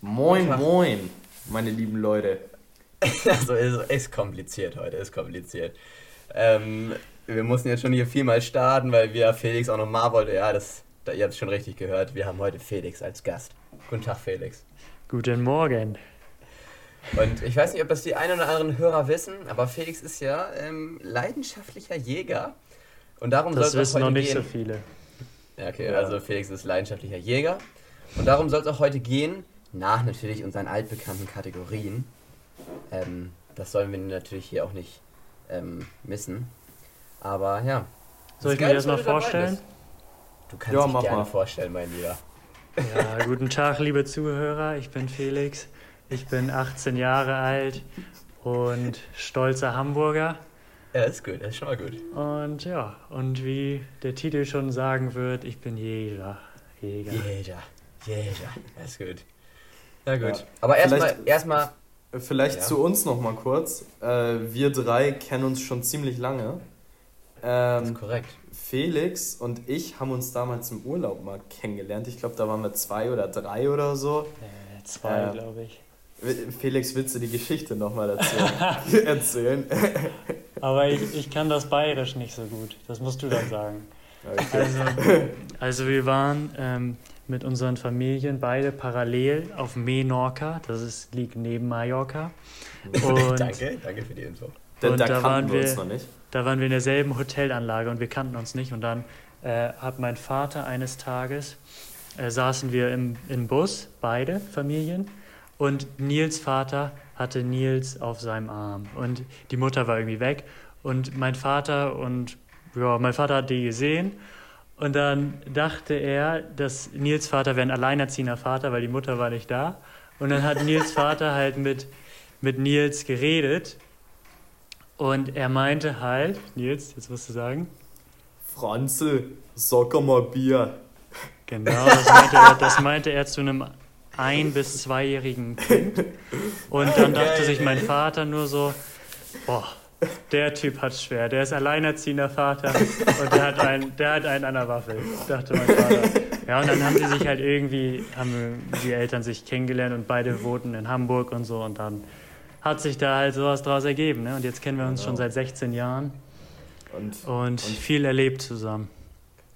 Moin, moin, meine lieben Leute. Also ist, ist kompliziert heute, ist kompliziert. Ähm, wir mussten jetzt schon hier viermal starten, weil wir Felix auch noch mal wollte. Ja, das, da, ihr habt es schon richtig gehört. Wir haben heute Felix als Gast. Guten Tag, Felix. Guten Morgen. Und ich weiß nicht, ob das die ein oder anderen Hörer wissen, aber Felix ist ja ähm, leidenschaftlicher Jäger. Und darum Das soll es wissen noch nicht gehen. so viele. Ja, okay, Ja. also Felix ist leidenschaftlicher Jäger. Und darum soll es auch heute gehen, nach natürlich unseren altbekannten Kategorien. Ähm, das sollen wir natürlich hier auch nicht ähm, missen. Aber ja. Soll ich mir das mal vorstellen? Du kannst Ja, dich mach gerne mal. vorstellen, mein Lieber. Ja, guten Tag, liebe Zuhörer. Ich bin Felix. Ich bin 18 Jahre alt und stolzer Hamburger. Ja, ist gut, ist schon mal gut. Und ja, und wie der Titel schon sagen wird, ich bin Jäger. Jäger. Jäger, Jäger, das ist gut. Ja gut. Ja. Aber erstmal, Vielleicht- erstmal, Vielleicht Ja. zu uns noch mal kurz. Äh, wir drei kennen uns schon ziemlich lange. das ist Ähm, korrekt. Felix und ich haben uns damals im Urlaub mal kennengelernt. Ich glaube, da waren wir zwei oder drei oder so. Äh, zwei, Ja. glaube ich. Felix, willst du die Geschichte nochmal dazu erzählen? Aber ich, ich kann das Bayerisch nicht so gut. Das musst du dann sagen. Okay. Also, also wir waren ähm, mit unseren Familien beide parallel auf Menorca. Das ist, liegt neben Mallorca. Und danke, danke für die Info. Da, Und da da kannten waren wir uns wir- noch nicht. da waren wir in derselben Hotelanlage und wir kannten uns nicht. Und dann äh, hat mein Vater eines Tages, äh, saßen wir im, im Bus, beide Familien. Und Nils Vater hatte Nils auf seinem Arm. Und die Mutter war irgendwie weg. Und mein Vater und ja, mein Vater hat die gesehen. Und dann dachte er, dass Nils Vater wäre ein alleinerziehender Vater, weil die Mutter war nicht da. Und dann hat Nils Vater halt mit, mit Nils geredet. Und er meinte halt, Nils, jetzt musst du sagen. Franzl, sag mal Bier. Genau, das meinte er, das meinte er zu einem ein- bis zweijährigen Kind. Und dann dachte sich mein Vater nur so, boah, der Typ hat schwer, der ist alleinerziehender Vater und der hat einen, der hat einen an der Waffel, dachte mein Vater. Ja, und dann haben sie sich halt irgendwie, haben die Eltern sich kennengelernt und beide wohnten in Hamburg und so und dann hat sich da halt sowas draus ergeben. Ne? Und jetzt kennen wir uns schon seit 16 Jahren Und und viel erlebt zusammen.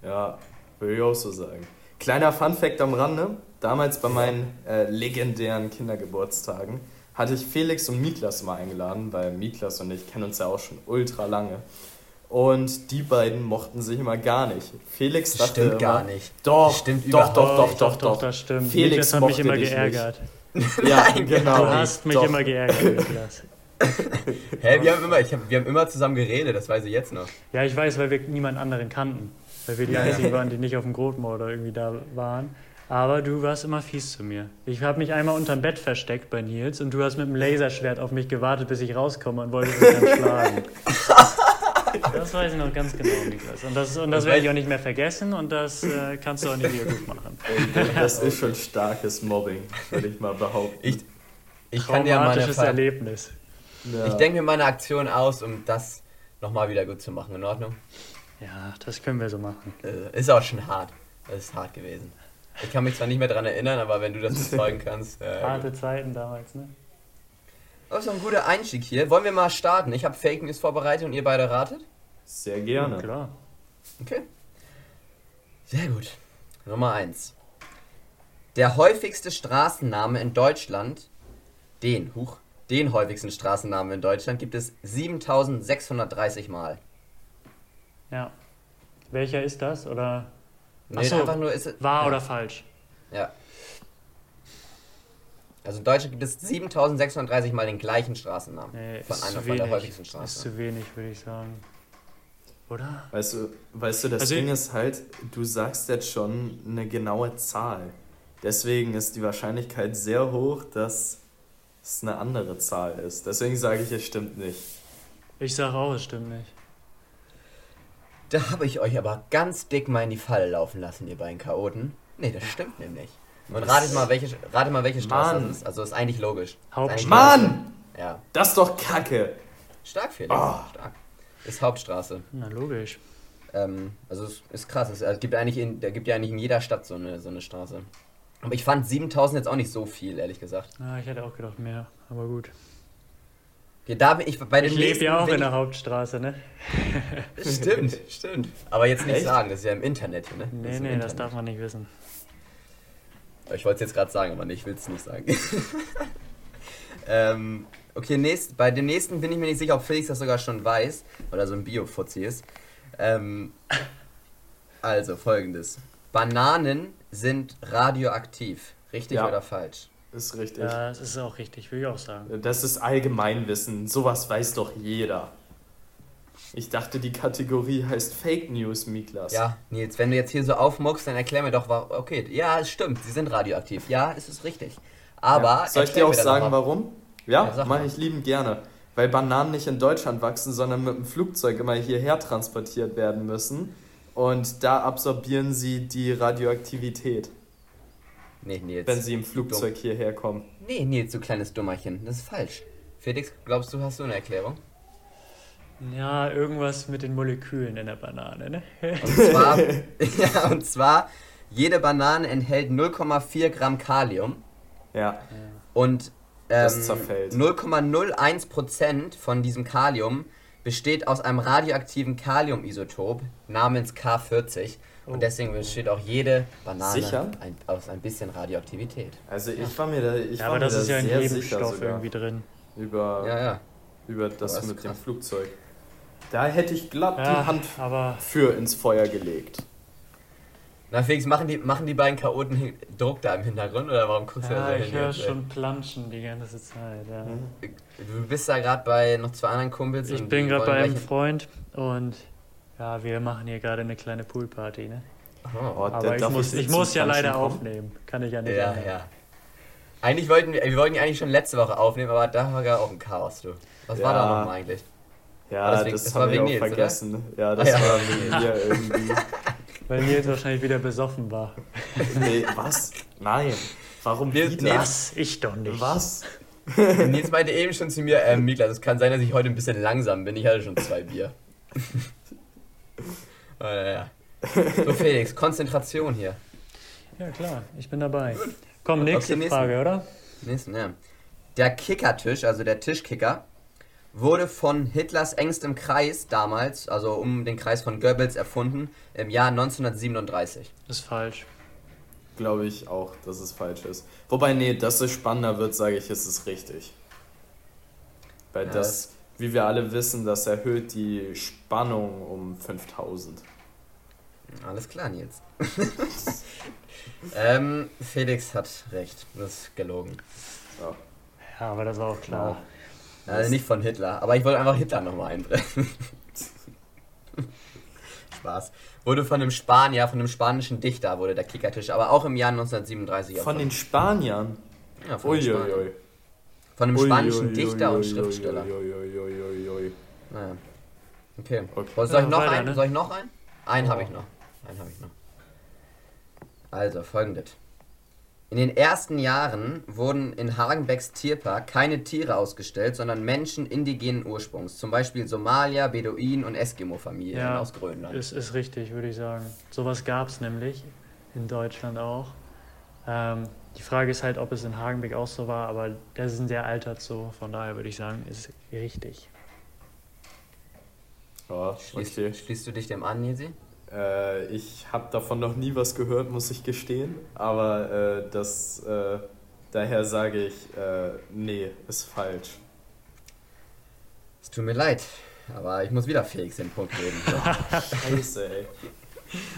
ja, würde ich auch so sagen. Kleiner Fun-Fact am Rande: Damals bei meinen äh, legendären Kindergeburtstagen hatte ich Felix und Miklas mal eingeladen, weil Miklas und ich kennen uns ja auch schon ultra lange. Und die beiden mochten sich immer gar nicht. Felix Das dachte stimmt immer, gar nicht. Doch, stimmt doch, doch, doch, doch, doch, das stimmt. Felix Niklas hat mich immer geärgert. Ja, Nein, genau. Du hast mich doch. immer geärgert, Niklas. Hä, wir haben immer, ich hab, wir haben immer zusammen geredet, das weiß ich jetzt noch. Ja, ich weiß, weil wir niemand anderen kannten. Weil wir die einzigen waren, die nicht auf dem Grotmoor oder irgendwie da waren. Aber du warst immer fies zu mir. Ich habe mich einmal unterm Bett versteckt bei Nils und du hast mit dem Laserschwert auf mich gewartet, bis ich rauskomme und wolltest mich dann schlagen. Das weiß ich noch ganz genau, Niklas. Und das, und das werde ich auch nicht mehr vergessen und das äh, kannst du auch nicht wieder gut machen. Das ist schon starkes Mobbing, würde ich mal behaupten. Ich, ich kann dir Traumatisches Ver Erlebnis. Ja. Ich denke mir meine Aktion aus, um das nochmal wieder gut zu machen. In Ordnung? Ja, das können wir so machen. Äh, ist auch schon hart. Das ist hart gewesen. Ich kann mich zwar nicht mehr daran erinnern, aber wenn du das bezeugen kannst. Äh. Harte Zeiten damals, ne? das ist doch ein guter Einstieg hier. Wollen wir mal starten? Ich habe Fake News vorbereitet und ihr beide ratet? Sehr gerne. Klar. Okay. Sehr gut. Nummer 1. Der häufigste Straßenname in Deutschland, den, huch, den häufigsten Straßennamen in Deutschland gibt es 7630 Mal. Ja. Welcher ist das? Oder Nee, so. einfach nur ist es. wahr ja. oder falsch? Ja. Also in Deutschland gibt es 7630 Mal den gleichen Straßennamen. Nee, von ist einer zu von der wenig. häufigsten Ist Straßen. zu wenig, würde ich sagen. Oder? Weißt du, weißt du, das Also Ding ist halt, du sagst jetzt schon eine genaue Zahl. Deswegen ist die Wahrscheinlichkeit sehr hoch, dass es eine andere Zahl ist. Deswegen sage ich, es stimmt nicht. Ich sage auch, es stimmt nicht. Da habe ich euch aber ganz dick mal in die Falle laufen lassen, ihr beiden Chaoten. Nee, das stimmt nämlich. Und ratet mal, welche, ratet mal, welche Straße Mann. das ist. Also ist eigentlich logisch. Hauptstraße. Mann! Ja. Das ist doch Kacke! Stark, Felix. Ah. Stark. Ist Hauptstraße. Na, logisch. Ähm, also es ist krass. Es, es gibt eigentlich in, da gibt ja eigentlich in jeder Stadt so eine, so eine Straße. Aber ich fand 7000 jetzt auch nicht so viel, ehrlich gesagt. Ah, ich hätte auch gedacht mehr, aber gut. Okay, da bin ich bei dem Ich lebe nächsten ja auch in der Hauptstraße, ne? Stimmt, stimmt. Aber jetzt nicht Echt? sagen, das ist ja im Internet hier, ne? Nee, im nee, das Internet. darf man nicht wissen. Ich wollte es jetzt gerade sagen, aber nee, ich will es nicht sagen. ähm, okay, nächst, bei dem nächsten bin ich mir nicht sicher, ob Felix das sogar schon weiß, weil er so ein Bio-Fuzzi ist. Ähm, also, folgendes. Bananen sind radioaktiv. Richtig Ja. oder falsch? Ist richtig. Ja, das ist auch richtig, würde ich auch sagen. Das ist Allgemeinwissen. Sowas weiß doch jeder. Ich dachte, die Kategorie heißt Fake News, Miklas. Ja, Nils, wenn du jetzt hier so aufmuckst, dann erklär mir doch, wa- okay, ja, es stimmt, sie sind radioaktiv. Ja, es ist richtig. Aber. Ja. Soll ich dir auch sagen, warum? Ja, Ja, mache ich liebend gerne. Weil Bananen nicht in Deutschland wachsen, sondern mit dem Flugzeug immer hierher transportiert werden müssen. Und da absorbieren sie die Radioaktivität, Nee, Nils. wenn sie im Flugzeug hierher kommen. dumm. Nee, Nils, du kleines Dummerchen. Das ist falsch. Felix, glaubst du, hast du eine Erklärung? Ja, irgendwas mit den Molekülen in der Banane, ne? Und zwar, ja, und zwar, jede Banane enthält 0,4 Gramm Kalium Ja, und ähm, Das zerfällt. 0,01 Prozent von diesem Kalium besteht aus einem radioaktiven Kaliumisotop namens K40 Oh. Und deswegen besteht auch jede Banane Sicher? Ein, aus ein bisschen Radioaktivität. also ich war mir da, ich Ja, war aber mir das da ist ja in sehr jedem sicher Stoff sogar irgendwie drin. über, Ja, ja. über das ist mit dem krass. Flugzeug. Da hätte ich glatt Ja, die Hand aber für ins Feuer gelegt. Na Felix, machen die, machen die beiden Chaoten Druck da im Hintergrund oder warum guckst du ja, da so ich hin höre schon planschen die ganze Zeit. Ja. Du bist da gerade bei noch zwei anderen Kumpels. Ich bin gerade bei einem Freund und ja, wir machen hier gerade eine kleine Poolparty, ne? Oh. Oh, Aber ich muss, ich muss ja leider kommen? aufnehmen. Kann ich ja nicht Ja, ändern. ja. Eigentlich wollten wir, wir wollten ja eigentlich schon letzte Woche aufnehmen, aber da war ja auch ein Chaos, du. Was war da Ja. nochmal eigentlich? Ja, deswegen- das, das haben war wir auch Nils, oder? vergessen. Ja, das Ah, ja. war wegen mir irgendwie. Weil Nils wahrscheinlich wieder besoffen war. Nee, was? Nein. Warum Nils- wieder? Nils- Was? Ich doch nicht. Was? Nils meinte eben schon zu mir, ähm, Miklas, es kann sein, dass ich heute ein bisschen langsam bin. Ich hatte schon zwei Bier. Ja. So, Felix, Konzentration hier. Ja, klar, ich bin dabei. Komm, nächste Okay. Frage, oder? Nächsten, ja. Der Kickertisch, also der Tischkicker, wurde von Hitlers engstem Kreis damals, also um den Kreis von Goebbels erfunden, im Jahr 1937. Ist falsch. Glaube ich auch, dass es falsch ist. Wobei, nee, dass es spannender wird, sage ich, ist es richtig. Weil Ja, das, wie wir alle wissen, das erhöht die Spannung um 5000. Alles klar, Nils. ähm, Felix hat recht. Das ist gelogen. Ja. Ja, aber das war auch klar. Also nicht von Hitler, aber ich wollte einfach Hitler nochmal einbrechen. Spaß. Wurde von einem Spanier, von einem spanischen Dichter, wurde der Kickertisch, aber auch im Jahr 1937 Von den. Spaniern? ja, von, den Spaniern. Uiuiui. Von einem Ui, spanischen ui, Dichter ui, und Schriftsteller. ui, ui, ui, ui, ui. Naja. Okay. Okay. Soll ich Ja, noch weiter, einen? ne? Soll ich noch einen? Einen habe Oh. ich noch. Einen habe ich noch. Also, folgendes. In den ersten Jahren wurden in Hagenbecks Tierpark keine Tiere ausgestellt, sondern Menschen indigenen Ursprungs. Zum Beispiel Somalier, Beduinen und Eskimo-Familien Ja, aus Grönland. Ist, ist richtig, würde ich sagen. Sowas gab es nämlich in Deutschland auch. Ähm, die Frage ist halt, ob es in Hagenbeck auch so war, aber das ist ein sehr alter Zoo, von daher würde ich sagen, ist richtig. Ja, Schließt, okay. schließt du dich dem an, Nisi? Äh, ich habe davon noch nie was gehört, muss ich gestehen. Aber äh, das, äh, daher sage ich, äh, nee, ist falsch. Es tut mir leid, aber ich muss wieder Felix den Punkt geben. Scheiße, ey.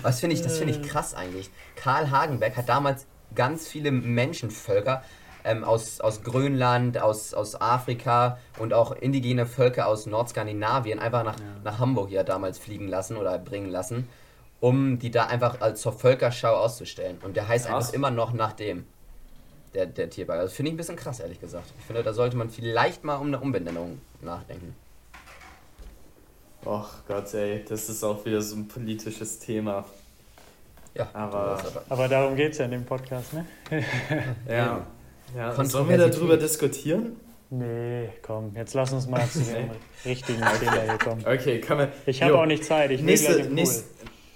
Was finde ich, das finde ich Äh. krass eigentlich. Karl Hagenbeck hat damals ganz viele Menschenvölker ähm, aus, aus Grönland, aus, aus Afrika und auch indigene Völker aus Nordskandinavien einfach nach, Ja. nach Hamburg ja damals fliegen lassen oder bringen lassen, um die da einfach als zur Völkerschau auszustellen. Und der heißt Krass. einfach immer noch nach dem. Der, der Tierpark. Das finde ich ein bisschen krass, ehrlich gesagt. Ich finde, da sollte man vielleicht mal um eine Umbenennung nachdenken. Och Gott, ey, das ist auch wieder so ein politisches Thema. Ja, Aber- Aber darum geht es ja in dem Podcast, ne? Ja. ja. Sollen wir darüber diskutieren? Nee, komm, jetzt lass uns mal zu dem richtigen Thema hier kommen. Okay, können wir. Ich habe auch nicht Zeit, ich will Nächste, Pool. nächste,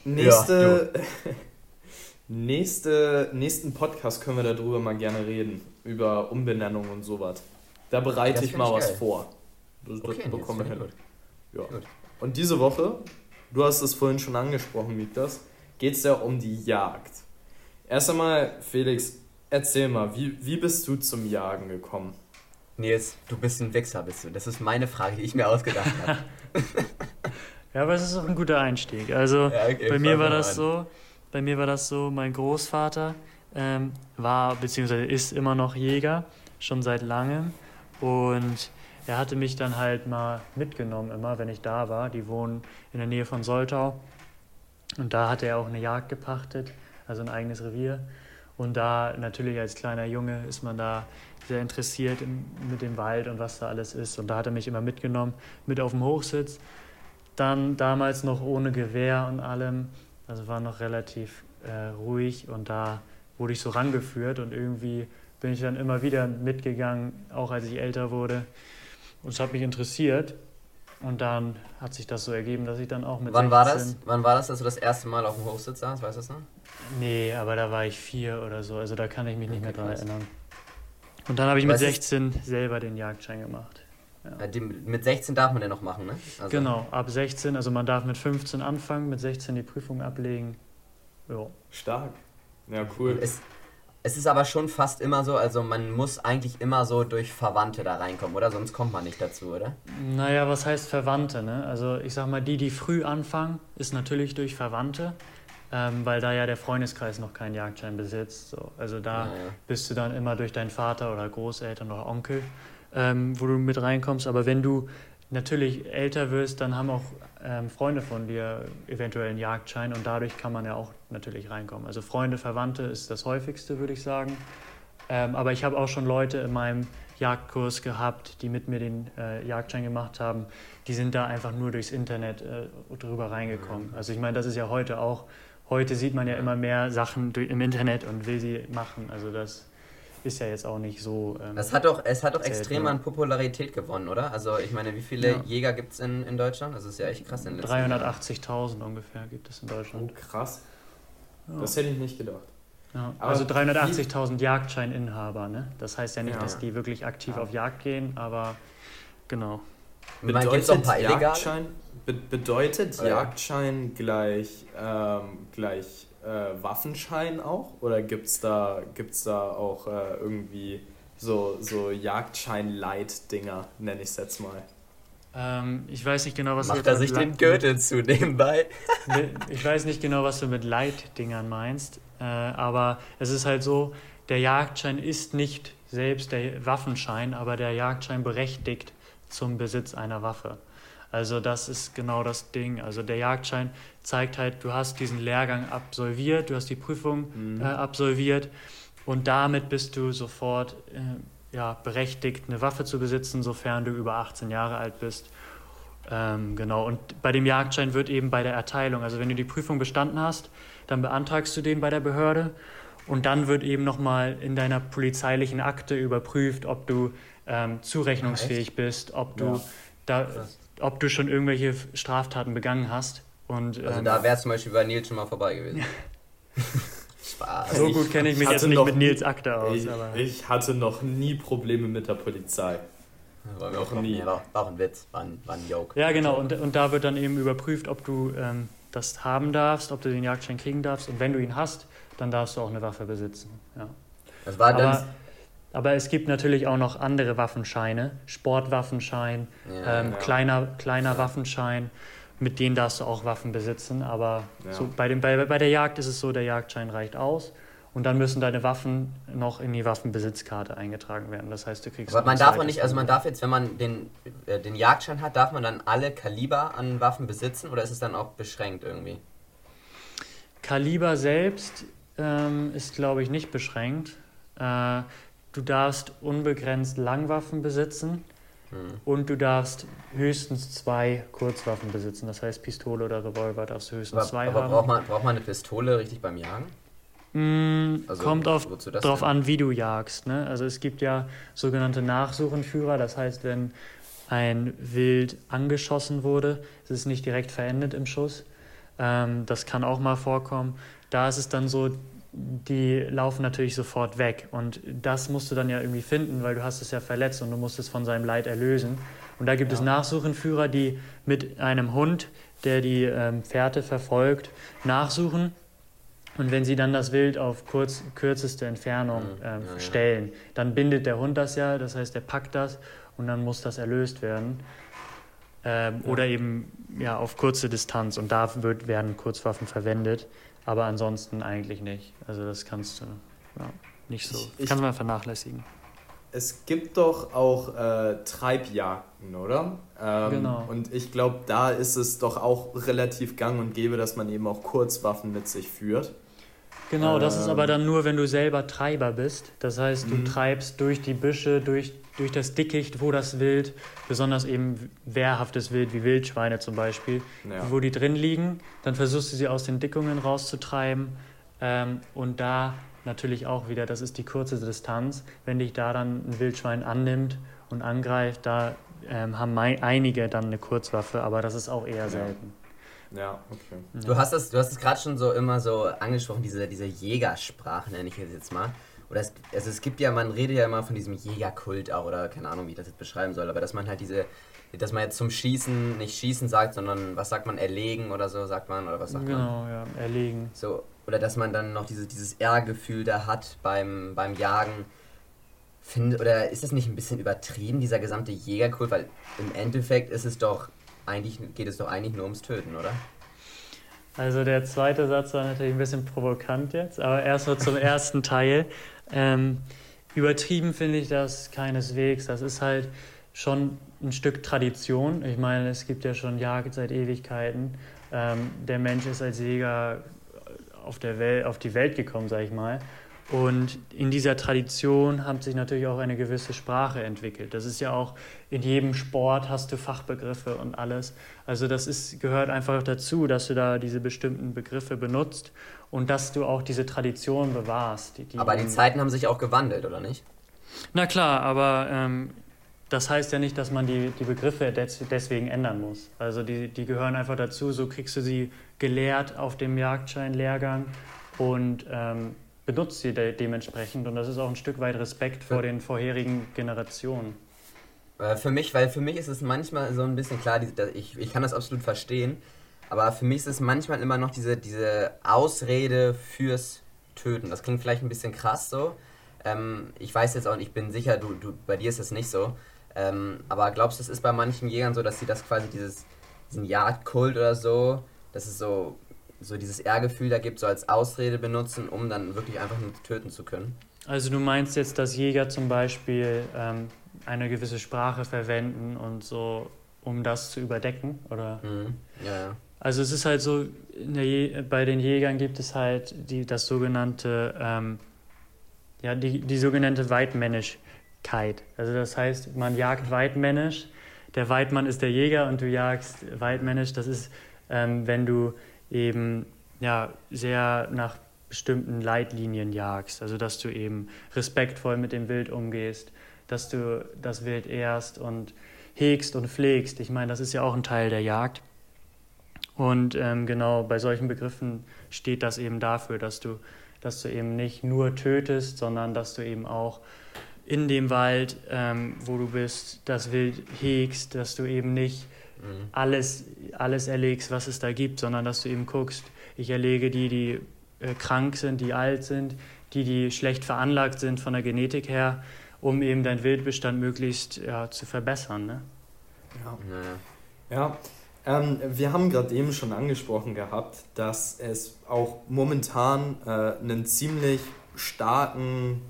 nächste, nächste, nächsten Podcast können wir darüber mal gerne reden. Über Umbenennung und sowas. Da bereite Das ich mal ich was geil. vor. Das, das Okay, bekommen wir das hin. Ja. Gut. Und diese Woche, du hast es vorhin schon angesprochen, Miklas, geht es ja um die Jagd. Erst einmal, Felix, erzähl mal, wie, wie bist du zum Jagen gekommen? Nils, du bist ein Wichser, bist du? Das ist meine Frage, die ich mir ausgedacht habe. Ja, aber es ist auch ein guter Einstieg. Also Ja, okay, bei mir war das an. so, bei mir war das so, mein Großvater ähm, war bzw. ist immer noch Jäger, schon seit langem. Und er hatte mich dann halt mal mitgenommen, immer wenn ich da war. Die wohnen in der Nähe von Soltau. Und da hatte er auch eine Jagd gepachtet, also ein eigenes Revier. Und da natürlich als kleiner Junge ist man da sehr interessiert in, mit dem Wald und was da alles ist. Und da hat er mich immer mitgenommen, mit auf dem Hochsitz. Dann damals noch ohne Gewehr und allem. Also war noch relativ äh, ruhig und da wurde ich so rangeführt und irgendwie bin ich dann immer wieder mitgegangen, auch als ich älter wurde. Und es hat mich interessiert. Und dann hat sich das so ergeben, dass ich dann auch mit Wann war 16 das? Wann war das, dass du das erste Mal auf dem Hochsitz saßt? Weißt du das noch? Nee, aber da war ich vier oder so, also da kann ich mich nicht Okay, mehr dran erinnern. Und dann habe ich mit Was ist- 16 selber den Jagdschein gemacht. Äh, die, mit 16 darf man den noch machen, ne? Also, Genau, ab 16, also man darf mit 15 anfangen, mit 16 die Prüfung ablegen. Ja. Stark. Ja, cool. Es, es ist aber schon fast immer so, also man muss eigentlich immer so durch Verwandte da reinkommen, oder? Sonst kommt man nicht dazu, oder? Naja, was heißt Verwandte? Ne? Also ich sag mal, die, die früh anfangen, ist natürlich durch Verwandte, ähm, weil da ja der Freundeskreis noch keinen Jagdschein besitzt. So. Also da Ja, ja. bist du dann immer durch deinen Vater oder Großeltern oder Onkel, ähm, wo du mit reinkommst. Aber wenn du natürlich älter wirst, dann haben auch ähm, Freunde von dir eventuell einen Jagdschein und dadurch kann man ja auch natürlich reinkommen. Also Freunde, Verwandte ist das häufigste, würde ich sagen. Ähm, aber ich habe auch schon Leute in meinem Jagdkurs gehabt, die mit mir den äh, Jagdschein gemacht haben. Die sind da einfach nur durchs Internet äh, drüber reingekommen. Also ich meine, das ist ja heute auch. Heute sieht man ja immer mehr Sachen im Internet und will sie machen. Also das ist ja jetzt auch nicht so. Ähm, Das hat doch, es hat doch extrem ja. an Popularität gewonnen, oder? Also ich meine, wie viele Ja. Jäger gibt es in, in Deutschland? Das ist ja echt krass in den letzten Jahren. 380.000 ungefähr gibt es in Oh, Deutschland. krass. Ja. Das hätte ich nicht gedacht. Ja. Also 380.000 Jagdscheininhaber. Ne? Das heißt ja nicht, Ja. dass die wirklich aktiv Ja. auf Jagd gehen, aber genau. Auch ein paar. Jagdschein, be bedeutet ja. Jagdschein gleich, ähm, gleich äh, Waffenschein auch? Oder gibt es da, gibt's da auch äh, irgendwie so, so Jagdschein-Light-Dinger, nenne ich es jetzt mal? Ähm, ich weiß nicht genau, was du Macht jetzt er mit sich den Gürtel zu nebenbei? Ich weiß nicht genau, was du mit Leitdingern meinst, äh, aber es ist halt so, der Jagdschein ist nicht selbst der Waffenschein, aber der Jagdschein berechtigt zum Besitz einer Waffe. Also das ist genau das Ding. Also der Jagdschein zeigt halt, du hast diesen Lehrgang absolviert, du hast die Prüfung Mhm. äh, absolviert und damit bist du sofort äh, ja, berechtigt, eine Waffe zu besitzen, sofern du über 18 Jahre alt bist. Ähm, genau, und bei dem Jagdschein wird eben bei der Erteilung, also wenn du die Prüfung bestanden hast, dann beantragst du den bei der Behörde und dann wird eben nochmal in deiner polizeilichen Akte überprüft, ob du ähm, zurechnungsfähig bist, ob du, Ja. da. Ob du schon irgendwelche Straftaten begangen hast. Und, Also ähm, da wäre zum Beispiel bei Nils schon mal vorbei gewesen. Spaß. so gut kenne ich mich hatte jetzt nicht noch mit Nils Akte aus. Ich, aber ich hatte noch nie Probleme mit der Polizei. War Noch nie. War, war ein Witz, war ein, war ein Joke. ja, genau, und, und da wird dann eben überprüft, ob du ähm, das haben darfst, ob du den Jagdschein kriegen darfst. Und wenn du ihn hast, dann darfst du auch eine Waffe besitzen. Ja. Das war dann. Aber, es gibt natürlich auch noch andere Waffenscheine, Sportwaffenschein, Ja, ähm, ja. kleiner, kleiner Waffenschein, mit denen darfst du auch Waffen besitzen. Aber Ja. so bei, dem, bei, bei der Jagd ist es so, der Jagdschein reicht aus. Und dann müssen deine Waffen noch in die Waffenbesitzkarte eingetragen werden. Das heißt, du kriegst. aber man darf auch zweites nicht, also man darf jetzt, wenn man den, äh, den Jagdschein hat, darf man dann alle Kaliber an Waffen besitzen oder ist es dann auch beschränkt irgendwie? Kaliber selbst ähm, ist, glaube ich, nicht beschränkt. Äh, du darfst unbegrenzt Langwaffen besitzen Hm. und du darfst höchstens zwei Kurzwaffen besitzen. Das heißt, Pistole oder Revolver darfst du höchstens Aber, zwei aber haben. braucht, man, braucht man eine Pistole richtig beim Jagen? Mm, Also, kommt auf, drauf denn? an, wie du jagst. Ne? Also es gibt ja sogenannte Nachsuchenführer. Das heißt, wenn ein Wild angeschossen wurde, ist es nicht direkt verendet im Schuss. Ähm, das kann auch mal vorkommen. Da ist es dann so, die laufen natürlich sofort weg. Und das musst du dann ja irgendwie finden, weil du hast es ja verletzt und du musst es von seinem Leid erlösen. Und da gibt ja. es Nachsuchenführer, die mit einem Hund, der die ähm, Fährte verfolgt, nachsuchen. Und wenn sie dann das Wild auf kurz, kürzeste Entfernung mhm. ähm, ja, stellen, dann bindet der Hund das ja, das heißt, er packt das und dann muss das erlöst werden. Ähm, ja. Oder eben ja, auf kurze Distanz und da wird, werden Kurzwaffen verwendet aber ansonsten eigentlich nicht. Also das kannst du ja, nicht so, ich, kannst du mal vernachlässigen. Es gibt doch auch äh, Treibjagden, oder? Ähm, genau. Und ich glaube, da ist es doch auch relativ gang und gäbe, dass man eben auch Kurzwaffen mit sich führt. Genau, das ist aber ähm. dann nur, wenn du selber Treiber bist. Das heißt, du mhm. treibst durch die Büsche, durch, durch das Dickicht, wo das Wild, besonders eben wehrhaftes Wild wie Wildschweine zum Beispiel, ja. wo die drin liegen, dann versuchst du sie aus den Dickungen rauszutreiben. Ähm, und da natürlich auch wieder, das ist die kurze Distanz, wenn dich da dann ein Wildschwein annimmt und angreift, da ähm, haben einige dann eine Kurzwaffe, aber das ist auch eher ja. selten. Ja, okay. Du hast es, du hast es gerade schon so immer so angesprochen, diese, diese Jägersprache, nenne ich es jetzt mal. Oder es, also es gibt ja, man redet ja immer von diesem Jägerkult auch, oder keine Ahnung, wie ich das jetzt beschreiben soll, aber dass man halt diese, dass man jetzt zum Schießen nicht Schießen sagt, sondern was sagt man, erlegen oder so, sagt man, oder was sagt genau, man? Genau, ja, erlegen. So, oder dass man dann noch diese, dieses Ehrgefühl da hat beim, beim Jagen. Find, oder ist das nicht ein bisschen übertrieben, dieser gesamte Jägerkult? Weil im Endeffekt ist es doch eigentlich geht es doch eigentlich nur ums Töten, oder? Also der zweite Satz war natürlich ein bisschen provokant jetzt, aber erstmal zum ersten Teil. Ähm, übertrieben finde ich das keineswegs. Das ist halt schon ein Stück Tradition. Ich meine, es gibt ja schon Jagd seit Ewigkeiten. Ähm, der Mensch ist als Jäger auf, der Welt, auf die Welt gekommen, sage ich mal. Und in dieser Tradition hat sich natürlich auch eine gewisse Sprache entwickelt. Das ist ja auch in jedem Sport hast du Fachbegriffe und alles. Also das ist, gehört einfach dazu, dass du da diese bestimmten Begriffe benutzt und dass du auch diese Tradition bewahrst. Die, die aber die Zeiten haben sich auch gewandelt, oder nicht? Na klar, aber ähm, das heißt ja nicht, dass man die, die Begriffe des, deswegen ändern muss. Also die, die gehören einfach dazu, so kriegst du sie gelehrt auf dem Jagdschein-Lehrgang und ähm, benutzt sie de dementsprechend und das ist auch ein Stück weit Respekt vor den vorherigen Generationen. Äh, für mich, weil für mich ist es manchmal so ein bisschen klar, ich, ich kann das absolut verstehen, aber für mich ist es manchmal immer noch diese, diese Ausrede fürs Töten. Das klingt vielleicht ein bisschen krass so. Ähm, ich weiß jetzt auch ich bin sicher, du, du, bei dir ist das nicht so. Ähm, aber glaubst du, es ist bei manchen Jägern so, dass sie das quasi dieses, diesen Jagdkult oder so, das ist so so dieses Ehrgefühl da gibt, so als Ausrede benutzen, um dann wirklich einfach nur töten zu können. Also du meinst jetzt, dass Jäger zum Beispiel ähm, eine gewisse Sprache verwenden und so, um das zu überdecken, oder? Mhm. Ja, ja. Also es ist halt so, bei den Jägern gibt es halt die, das sogenannte, ähm, ja, die, die sogenannte Weitmännigkeit. Also das heißt, man jagt weitmännisch, der Weidmann ist der Jäger und du jagst weitmännisch. Das ist, ähm, wenn du eben ja, sehr nach bestimmten Leitlinien jagst. Also dass du eben respektvoll mit dem Wild umgehst, dass du das Wild ehrst und hegst und pflegst. Ich meine, das ist ja auch ein Teil der Jagd. Und ähm, genau bei solchen Begriffen steht das eben dafür, dass du, dass du eben nicht nur tötest, sondern dass du eben auch in dem Wald, ähm, wo du bist, das Wild hegst, dass du eben nicht mhm. alles, alles erlegst, was es da gibt, sondern dass du eben guckst, ich erlege die, die äh, krank sind, die alt sind, die, die schlecht veranlagt sind von der Genetik her, um eben deinen Wildbestand möglichst ja, zu verbessern. Ne? Ja. ja. Ähm, wir haben gerade eben schon angesprochen gehabt, dass es auch momentan äh, einen ziemlich starken,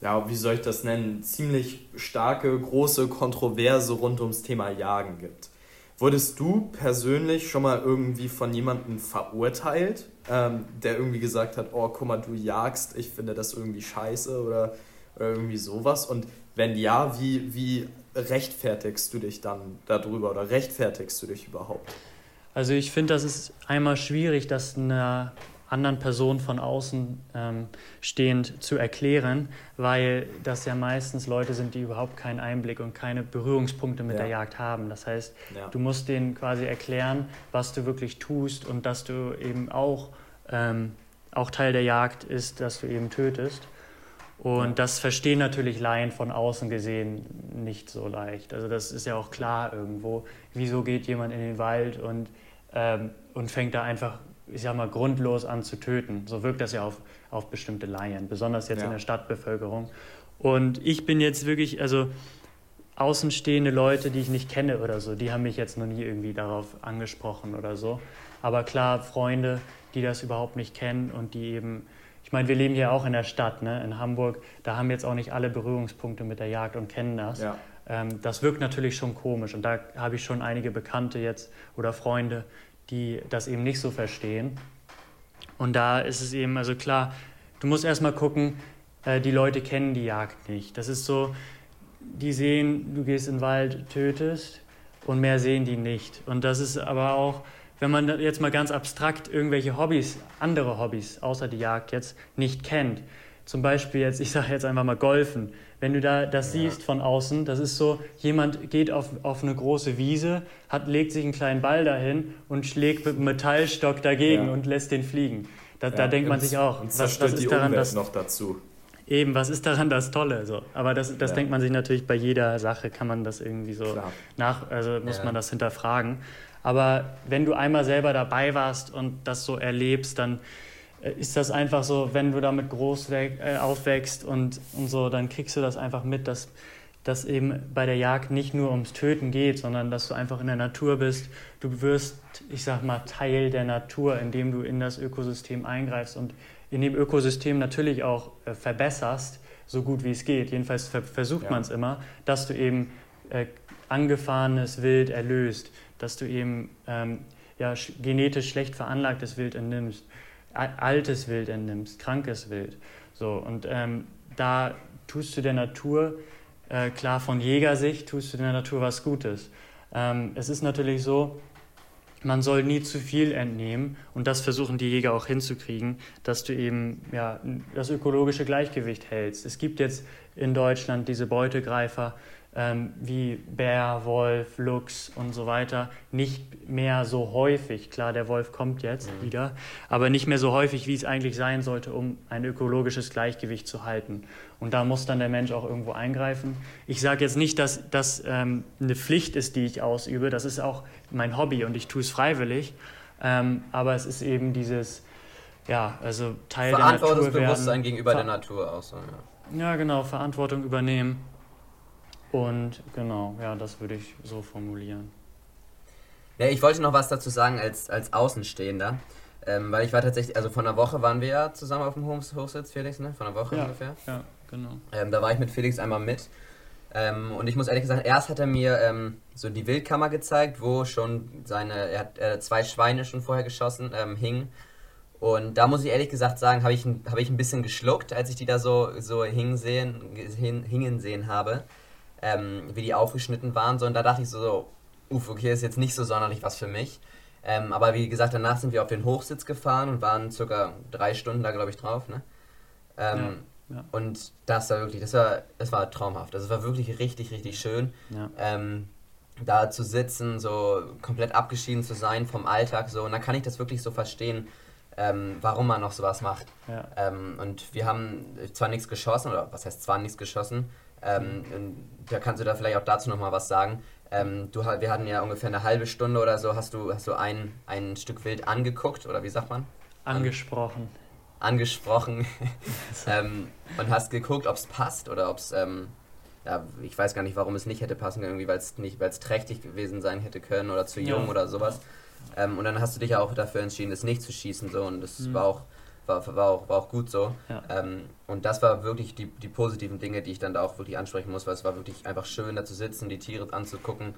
ja, wie soll ich das nennen, ziemlich starke, große Kontroverse rund ums Thema Jagen gibt. Wurdest du persönlich schon mal irgendwie von jemandem verurteilt, ähm, der irgendwie gesagt hat, oh, guck mal, du jagst, ich finde das irgendwie scheiße oder, oder irgendwie sowas? Und wenn ja, wie, wie rechtfertigst du dich dann darüber oder rechtfertigst du dich überhaupt? Also ich finde, das ist einmal schwierig, dass eine anderen Person von außen ähm, stehend zu erklären, weil das ja meistens Leute sind, die überhaupt keinen Einblick und keine Berührungspunkte mit ja. der Jagd haben. Das heißt, ja. du musst denen quasi erklären, was du wirklich tust und dass du eben auch ähm, auch Teil der Jagd ist, dass du eben tötest. Und das verstehen natürlich Laien von außen gesehen nicht so leicht. Also das ist ja auch klar irgendwo. Wieso geht jemand in den Wald und, ähm, und fängt da einfach, ich sag mal, grundlos an zu töten? So wirkt das ja auf, auf bestimmte Laien, besonders jetzt ja. in der Stadtbevölkerung. Und ich bin jetzt wirklich, also außenstehende Leute, die ich nicht kenne oder so, die haben mich jetzt noch nie irgendwie darauf angesprochen oder so. Aber klar, Freunde, die das überhaupt nicht kennen und die eben, ich meine, wir leben hier auch in der Stadt, ne, in Hamburg, da haben jetzt auch nicht alle Berührungspunkte mit der Jagd und kennen das. Ja. Ähm, das wirkt natürlich schon komisch und da habe ich schon einige Bekannte jetzt oder Freunde, die das eben nicht so verstehen. Und da ist es eben, also klar, du musst erstmal gucken, äh, die Leute kennen die Jagd nicht. Das ist so, die sehen, du gehst in den Wald, tötest und mehr sehen die nicht. Und das ist aber auch, wenn man jetzt mal ganz abstrakt irgendwelche Hobbys, andere Hobbys außer die Jagd jetzt nicht kennt. Zum Beispiel jetzt, ich sage jetzt einfach mal Golfen. Wenn du da das ja. siehst von außen, das ist so, jemand geht auf, auf eine große Wiese, hat, legt sich einen kleinen Ball dahin und schlägt mit einem Metallstock dagegen ja. und lässt den fliegen. Da, ja, da denkt man sich auch, was, was ist daran, dass, noch dazu. Eben, was ist daran das Tolle? So. Aber das, das denkt man sich natürlich bei jeder Sache, kann man das irgendwie so Klar. nach, also muss man das hinterfragen. Aber wenn du einmal selber dabei warst und das so erlebst, dann ist das einfach so, wenn du damit groß äh, aufwächst und, und so, dann kriegst du das einfach mit, dass dass eben bei der Jagd nicht nur ums Töten geht, sondern dass du einfach in der Natur bist. Du wirst, ich sag mal, Teil der Natur, indem du in das Ökosystem eingreifst und in dem Ökosystem natürlich auch äh, verbesserst, so gut wie es geht. Jedenfalls ver versucht ja. man es immer, dass du eben äh, angefahrenes Wild erlöst, dass du eben ähm, ja, sch genetisch schlecht veranlagtes Wild entnimmst, altes Wild entnimmst, krankes Wild. So, und ähm, da tust du der Natur, äh, klar von Jägersicht, tust du der Natur was Gutes. Ähm, es ist natürlich so, man soll nie zu viel entnehmen und das versuchen die Jäger auch hinzukriegen, dass du eben ja, das ökologische Gleichgewicht hältst. Es gibt jetzt in Deutschland diese Beutegreifer, ähm, wie Bär, Wolf, Luchs und so weiter nicht mehr so häufig. Klar, der Wolf kommt jetzt mhm. wieder, aber nicht mehr so häufig, wie es eigentlich sein sollte, um ein ökologisches Gleichgewicht zu halten. Und da muss dann der Mensch auch irgendwo eingreifen. Ich sage jetzt nicht, dass das ähm, eine Pflicht ist, die ich ausübe. Das ist auch mein Hobby und ich tue es freiwillig. Ähm, aber es ist eben dieses, ja, also Teil der Natur Verantwortungsbewusstsein gegenüber Ver der Natur auch so. Ja. ja, genau, Verantwortung übernehmen und genau, ja, das würde ich so formulieren. Ja, ich wollte noch was dazu sagen als, als Außenstehender. Ähm, weil ich war tatsächlich, also vor einer Woche waren wir ja zusammen auf dem Hochsitz, Felix, ne? Vor einer Woche ja, ungefähr. Ja, genau. Ähm, da war ich mit Felix einmal mit. Ähm, und ich muss ehrlich sagen, erst hat er mir ähm, so die Wildkammer gezeigt, wo schon seine, er hat äh, zwei Schweine schon vorher geschossen, ähm, hingen. Und da muss ich ehrlich gesagt sagen, habe ich, hab ich ein bisschen geschluckt, als ich die da so, so hingen sehen, hin, hingen sehen habe ähm, wie die aufgeschnitten waren, sondern da dachte ich so, so uff, okay, ist jetzt nicht so sonderlich was für mich. Ähm, aber wie gesagt, danach sind wir auf den Hochsitz gefahren und waren circa drei Stunden da, glaube ich, drauf. Ne? Ähm, ja, ja. Und das war wirklich, das war, das war traumhaft. Also es war wirklich richtig, richtig schön. Ja. Ähm, da zu sitzen, so komplett abgeschieden zu sein vom Alltag, so, und dann kann ich das wirklich so verstehen, ähm, warum man noch sowas macht. Ähm, und wir haben zwar nichts geschossen, oder was heißt zwar nichts geschossen, ähm, da kannst du da vielleicht auch dazu nochmal was sagen. Ähm, du, wir hatten ja ungefähr eine halbe Stunde oder so, hast du, hast du ein, ein Stück Wild angeguckt oder wie sagt man? Angesprochen. angesprochen ähm, und hast geguckt, ob es passt oder ob es, ähm, ja, ich weiß gar nicht, warum es nicht hätte passen können, irgendwie, weil es nicht, weil es trächtig gewesen sein hätte können oder zu jung ja. oder sowas. Ähm, und dann hast du dich ja auch dafür entschieden, es nicht zu schießen so und das mhm. war auch war, war, auch, war auch gut so. Ja. Ähm, und das war wirklich die, die positiven Dinge, die ich dann da auch wirklich ansprechen muss, weil es war wirklich einfach schön, da zu sitzen, die Tiere anzugucken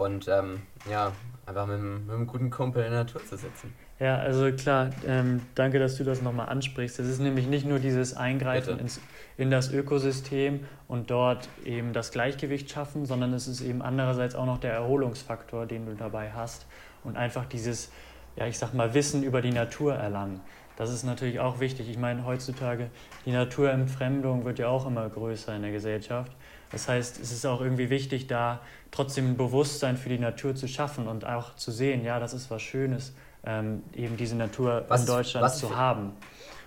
und ähm, ja, einfach mit, mit, einem guten Kumpel in der Natur zu sitzen. Ja, also klar, ähm, danke, dass du das nochmal ansprichst. Es ist nämlich nicht nur dieses Eingreifen ins, in das Ökosystem und dort eben das Gleichgewicht schaffen, sondern es ist eben andererseits auch noch der Erholungsfaktor, den du dabei hast und einfach dieses, ja, ich sag mal, Wissen über die Natur erlangen. Das ist natürlich auch wichtig. Ich meine, heutzutage, die Naturentfremdung wird ja auch immer größer in der Gesellschaft. Das heißt, es ist auch irgendwie wichtig, da trotzdem ein Bewusstsein für die Natur zu schaffen und auch zu sehen, ja, das ist was Schönes, ähm, eben diese Natur was, in Deutschland zu für, haben.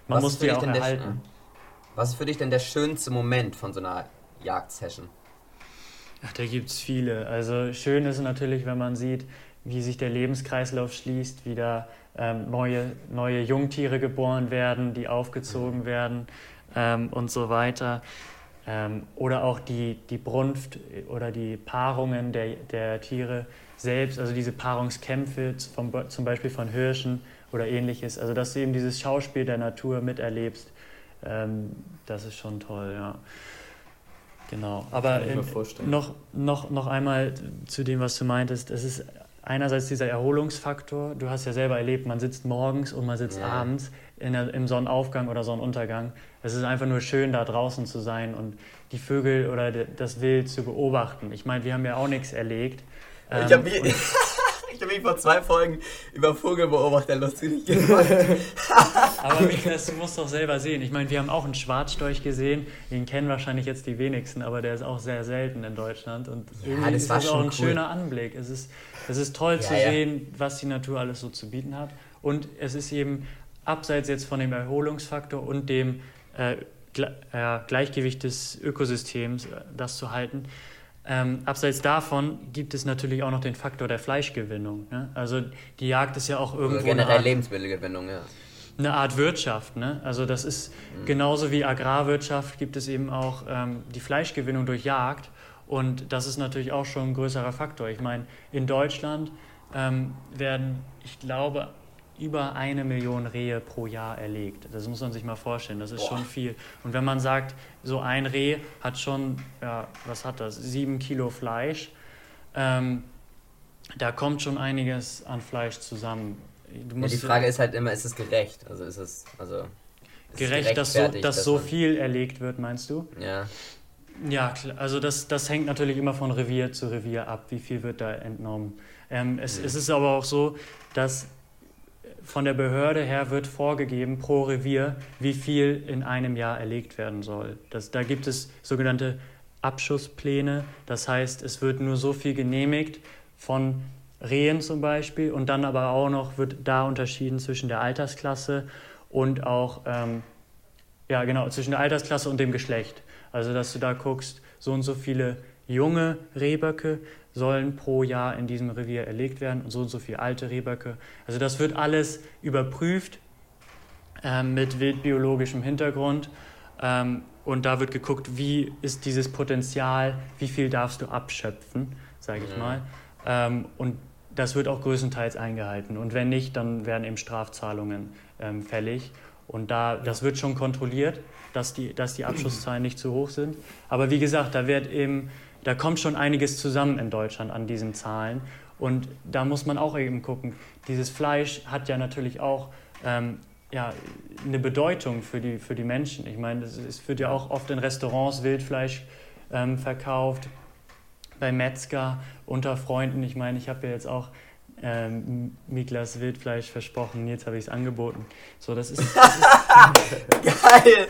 Man muss die auch erhalten. Der, was ist für dich denn der schönste Moment von so einer Jagdsession? Ach, da gibt es viele. Also schön ist natürlich, wenn man sieht, wie sich der Lebenskreislauf schließt, wie da ähm, neue, neue Jungtiere geboren werden, die aufgezogen werden ähm, und so weiter. Ähm, oder auch die, die Brunft oder die Paarungen der, der Tiere selbst, also diese Paarungskämpfe vom, zum Beispiel von Hirschen oder ähnliches. Also dass du eben dieses Schauspiel der Natur miterlebst, ähm, das ist schon toll, ja. Genau. Aber noch, noch, noch einmal zu dem, was du meintest. Es ist einerseits dieser Erholungsfaktor. Du hast ja selber erlebt, man sitzt morgens und man sitzt ja. abends in der, im Sonnenaufgang oder Sonnenuntergang. Es ist einfach nur schön, da draußen zu sein und die Vögel oder das Wild zu beobachten. Ich meine, wir haben ja auch nichts erlegt. Ähm, ich habe mich, vor zwei Folgen über Vogelbeobachter lustig gemacht. Aber Niklas, du musst doch selber sehen. Ich meine, wir haben auch einen Schwarzstorch gesehen. Den kennen wahrscheinlich jetzt die wenigsten, aber der ist auch sehr selten in Deutschland. Und irgendwie ja, ist das auch ein cool. schöner Anblick. Es ist, es ist toll ja, zu ja. sehen, was die Natur alles so zu bieten hat. Und es ist eben abseits jetzt von dem Erholungsfaktor und dem äh, Gleichgewicht des Ökosystems, äh, das zu halten. Ähm, abseits davon gibt es natürlich auch noch den Faktor der Fleischgewinnung. Ne? Also die Jagd ist ja auch irgendwo. Oder generell Art, Lebensmittelgewinnung, ja. Eine Art Wirtschaft. Ne? Also das ist mhm. genauso wie Agrarwirtschaft gibt es eben auch ähm, die Fleischgewinnung durch Jagd. Und das ist natürlich auch schon ein größerer Faktor. Ich meine, in Deutschland ähm, werden, ich glaube, über eine Million Rehe pro Jahr erlegt. Das muss man sich mal vorstellen, das ist Boah. schon viel. Und wenn man sagt, so ein Reh hat schon, ja, was hat das, sieben Kilo Fleisch, ähm, da kommt schon einiges an Fleisch zusammen. Ja, die Frage ist halt immer, ist es gerecht? Also ist es, also ist gerecht, dass, so, dass, dass so viel erlegt wird, meinst du? Ja. Ja, also das, das hängt natürlich immer von Revier zu Revier ab, wie viel wird da entnommen. Ähm, es, mhm. es ist aber auch so, dass von der Behörde her wird vorgegeben pro Revier, wie viel in einem Jahr erlegt werden soll. Das, da gibt es sogenannte Abschusspläne. Das heißt, es wird nur so viel genehmigt von Rehen zum Beispiel und dann aber auch noch wird da unterschieden zwischen der Altersklasse und auch ähm, ja genau zwischen der Altersklasse und dem Geschlecht. Also dass du da guckst, so und so viele junge Rehböcke sollen pro Jahr in diesem Revier erlegt werden und so und so viele alte Rehböcke. Also das wird alles überprüft äh, mit wildbiologischem Hintergrund ähm, und da wird geguckt, wie ist dieses Potenzial, wie viel darfst du abschöpfen, sage ich mal. Ähm, und das wird auch größtenteils eingehalten und wenn nicht, dann werden eben Strafzahlungen ähm, fällig. Und da, das wird schon kontrolliert, dass die, dass die Abschusszahlen nicht zu hoch sind. Aber wie gesagt, da wird eben da kommt schon einiges zusammen in Deutschland an diesen Zahlen. Und da muss man auch eben gucken. Dieses Fleisch hat ja natürlich auch ähm, ja, eine Bedeutung für die, für die Menschen. Ich meine, es wird ja auch oft in Restaurants Wildfleisch ähm, verkauft, bei Metzger, unter Freunden. Ich meine, ich habe ja jetzt auch ähm, Miklas Wildfleisch versprochen, jetzt habe ich es angeboten. So, das ist, das ist geil.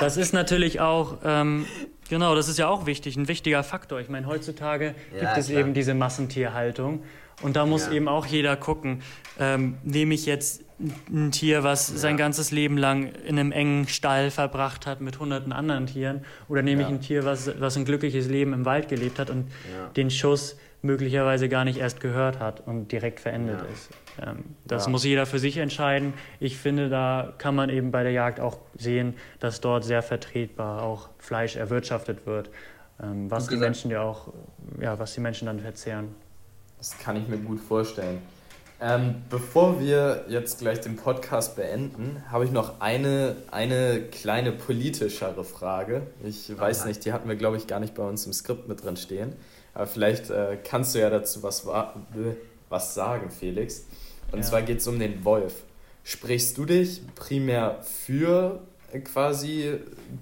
Das ist natürlich auch ähm, Genau, das ist ja auch wichtig, ein wichtiger Faktor. Ich meine, heutzutage ja, gibt es klar. eben diese Massentierhaltung und da muss ja. eben auch jeder gucken, ähm, nehme ich jetzt ein Tier, was ja. sein ganzes Leben lang in einem engen Stall verbracht hat mit hunderten anderen Tieren oder nehme ich ein Tier, was, was ein glückliches Leben im Wald gelebt hat und den Schuss möglicherweise gar nicht erst gehört hat und direkt verendet ist. Ähm, das ja. muss jeder für sich entscheiden. Ich finde, da kann man eben bei der Jagd auch sehen, dass dort sehr vertretbar auch Fleisch erwirtschaftet wird, ähm, was die Menschen ja auch, ja, was die Menschen dann verzehren. Das kann ich mir gut vorstellen. Ähm, bevor wir jetzt gleich den Podcast beenden, habe ich noch eine, eine kleine politischere Frage. Ich weiß Aha. nicht, die hatten wir, glaube ich, gar nicht bei uns im Skript mit drin stehen. Aber vielleicht äh, kannst du ja dazu was, was sagen, Felix. Und ja. zwar geht es um den Wolf. Sprichst du dich primär für äh, quasi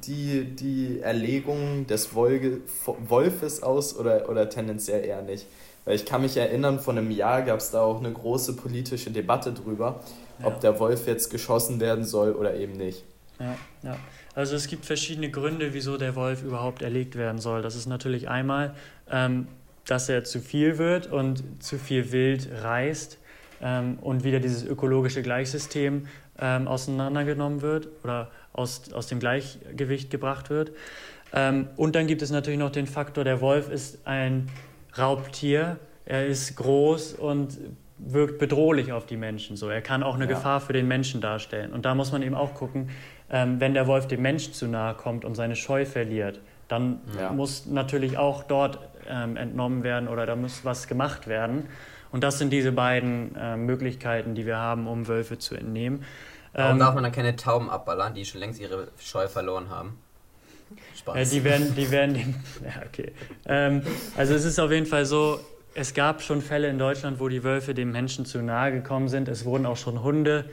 die, die Erlegung des Wolge, Wolfes aus oder, oder tendenziell eher nicht? Weil ich kann mich erinnern, vor einem Jahr gab es da auch eine große politische Debatte drüber, ja. ob der Wolf jetzt geschossen werden soll oder eben nicht. Ja, ja. Also es gibt verschiedene Gründe, wieso der Wolf überhaupt erlegt werden soll. Das ist natürlich einmal, ähm, dass er zu viel wird und zu viel Wild reißt ähm, und wieder dieses ökologische Gleichsystem ähm, auseinandergenommen wird oder aus, aus dem Gleichgewicht gebracht wird. Ähm, und dann gibt es natürlich noch den Faktor, der Wolf ist ein Raubtier, er ist groß und wirkt bedrohlich auf die Menschen. So, er kann auch eine ja. Gefahr für den Menschen darstellen. Und da muss man eben auch gucken, ähm, wenn der Wolf dem Menschen zu nahe kommt und seine Scheu verliert, dann ja. muss natürlich auch dort ähm, entnommen werden oder da muss was gemacht werden. Und das sind diese beiden äh, Möglichkeiten, die wir haben, um Wölfe zu entnehmen. Warum ähm, darf man dann keine Tauben abballern, die schon längst ihre Scheu verloren haben? Spaß. Die werden, die werden, ja, okay. Ähm, also es ist auf jeden Fall so, es gab schon Fälle in Deutschland, wo die Wölfe dem Menschen zu nahe gekommen sind. Es wurden auch schon Hunde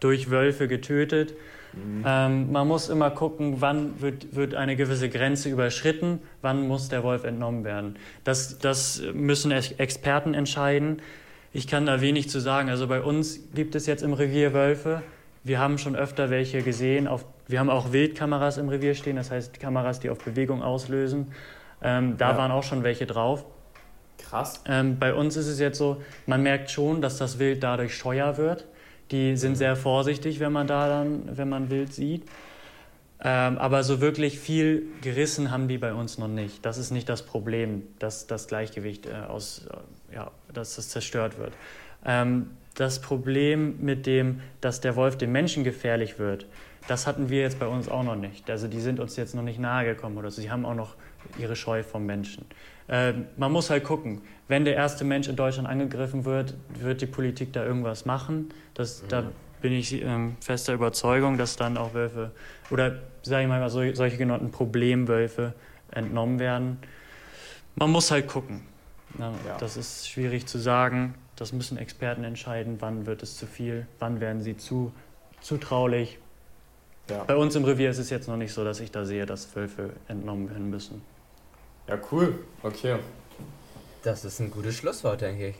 durch Wölfe getötet. Mhm. Ähm, man muss immer gucken, wann wird, wird eine gewisse Grenze überschritten, wann muss der Wolf entnommen werden. Das, das müssen Experten entscheiden. Ich kann da wenig zu sagen. Also bei uns gibt es jetzt im Revier Wölfe. Wir haben schon öfter welche gesehen. Auf, wir haben auch Wildkameras im Revier stehen, das heißt Kameras, die auf Bewegung auslösen. Ähm, da ja. waren auch schon welche drauf. Krass. Ähm, bei uns ist es jetzt so, man merkt schon, dass das Wild dadurch scheuer wird. Die sind sehr vorsichtig, wenn man da dann, wenn man Wild sieht. Ähm, aber so wirklich viel gerissen haben die bei uns noch nicht. Das ist nicht das Problem, dass das Gleichgewicht äh, aus, äh, ja, dass das zerstört wird. Ähm, das Problem mit dem, dass der Wolf dem Menschen gefährlich wird, das hatten wir jetzt bei uns auch noch nicht. Also die sind uns jetzt noch nicht nahe gekommen oder so. Sie haben auch noch ihre Scheu vom Menschen. Äh, man muss halt gucken, wenn der erste Mensch in Deutschland angegriffen wird, wird die Politik da irgendwas machen. Das, mhm. Da bin ich ähm, fester Überzeugung, dass dann auch Wölfe oder sage ich mal so, solche genannten Problemwölfe entnommen werden. Man muss halt gucken. Ja, ja. Das ist schwierig zu sagen. Das müssen Experten entscheiden, wann wird es zu viel, wann werden sie zu zutraulich. Ja. Bei uns im Revier ist es jetzt noch nicht so, dass ich da sehe, dass Wölfe entnommen werden müssen. Ja, cool. Okay. Das ist ein gutes Schlusswort, denke ich.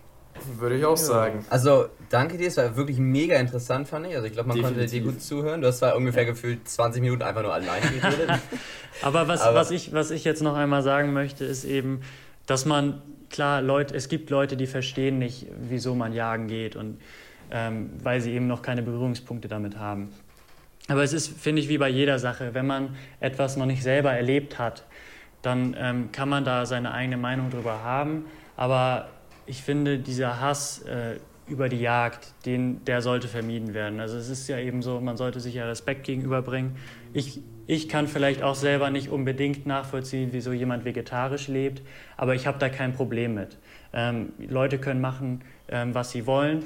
Würde ich auch ja. sagen. Also, danke dir, es war wirklich mega interessant, fand ich. Also, ich glaube, man Definitiv. konnte dir gut zuhören. Du hast zwar ungefähr ja. gefühlt 20 Minuten einfach nur allein geredet. Aber, was, Aber was, ich, was ich jetzt noch einmal sagen möchte, ist eben, dass man, klar, Leute, es gibt Leute, die verstehen nicht, wieso man jagen geht und ähm, weil sie eben noch keine Berührungspunkte damit haben. Aber es ist, finde ich, wie bei jeder Sache, wenn man etwas noch nicht selber erlebt hat, dann ähm, kann man da seine eigene Meinung drüber haben. Aber ich finde, dieser Hass äh, über die Jagd, den, der sollte vermieden werden. Also es ist ja eben so, man sollte sich ja Respekt gegenüberbringen. Ich, ich kann vielleicht auch selber nicht unbedingt nachvollziehen, wieso jemand vegetarisch lebt, aber ich habe da kein Problem mit. Ähm, Leute können machen, ähm, was sie wollen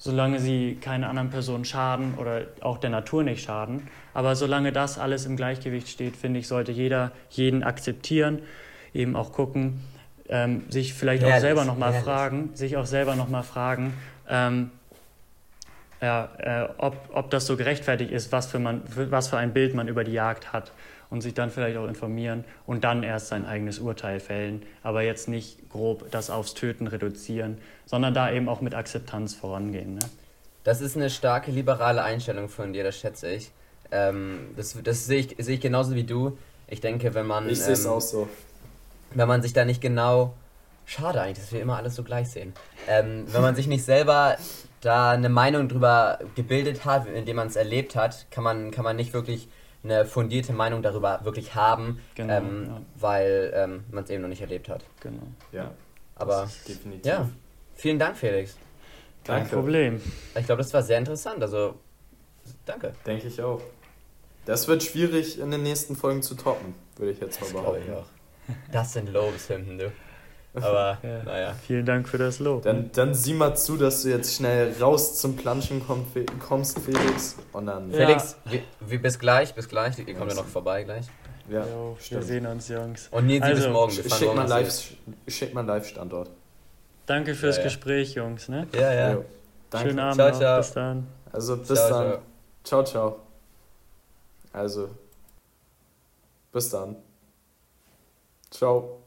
solange sie keine anderen Personen schaden oder auch der Natur nicht schaden. Aber solange das alles im Gleichgewicht steht, finde ich, sollte jeder jeden akzeptieren, eben auch gucken, ähm, sich vielleicht auch selber nochmal fragen, sich auch selber nochmal fragen, ähm, ja, äh, ob, ob das so gerechtfertigt ist, was für, man, was für ein Bild man über die Jagd hat und sich dann vielleicht auch informieren und dann erst sein eigenes Urteil fällen, aber jetzt nicht grob das aufs Töten reduzieren, sondern da eben auch mit Akzeptanz vorangehen. Ne? Das ist eine starke liberale Einstellung von dir, das schätze ich. Ähm, das das sehe ich, seh ich genauso wie du. Ich denke, wenn man. Ich sehe es ähm, auch so. Wenn man sich da nicht genau. Schade eigentlich, dass wir immer alles so gleich sehen. Ähm, wenn man sich nicht selber da eine Meinung drüber gebildet hat, indem man es erlebt hat, kann man, kann man nicht wirklich eine fundierte Meinung darüber wirklich haben, genau, ähm, ja. weil ähm, man es eben noch nicht erlebt hat. Genau. Ja. Aber definitiv. Ja. Vielen Dank, Felix. Kein danke. Problem. Ich glaube, das war sehr interessant. Also, danke. Denke ich auch. Das wird schwierig in den nächsten Folgen zu toppen, würde ich jetzt mal behaupten. Ich auch. Das sind Lobeshymnen, du. Aber, ja. naja. Vielen Dank für das Lob. Dann, dann sieh mal zu, dass du jetzt schnell raus zum Planschen kommst, Felix. Und dann Felix, ja. wie, wie, bis gleich, bis gleich. Ihr kommt ja noch vorbei gleich. Ja, jo, wir sehen uns, Jungs. Und Nils, also, bis morgen. Wir schick mal, live, schick mal Live-Standort. Danke fürs ja, Gespräch, Jungs. Ne? Ja, ja. Danke. Schönen Abend ciao, ciao. Bis dann. Also, bis ciao, dann. Ciao. ciao, ciao. Also, bis dann. Ciao.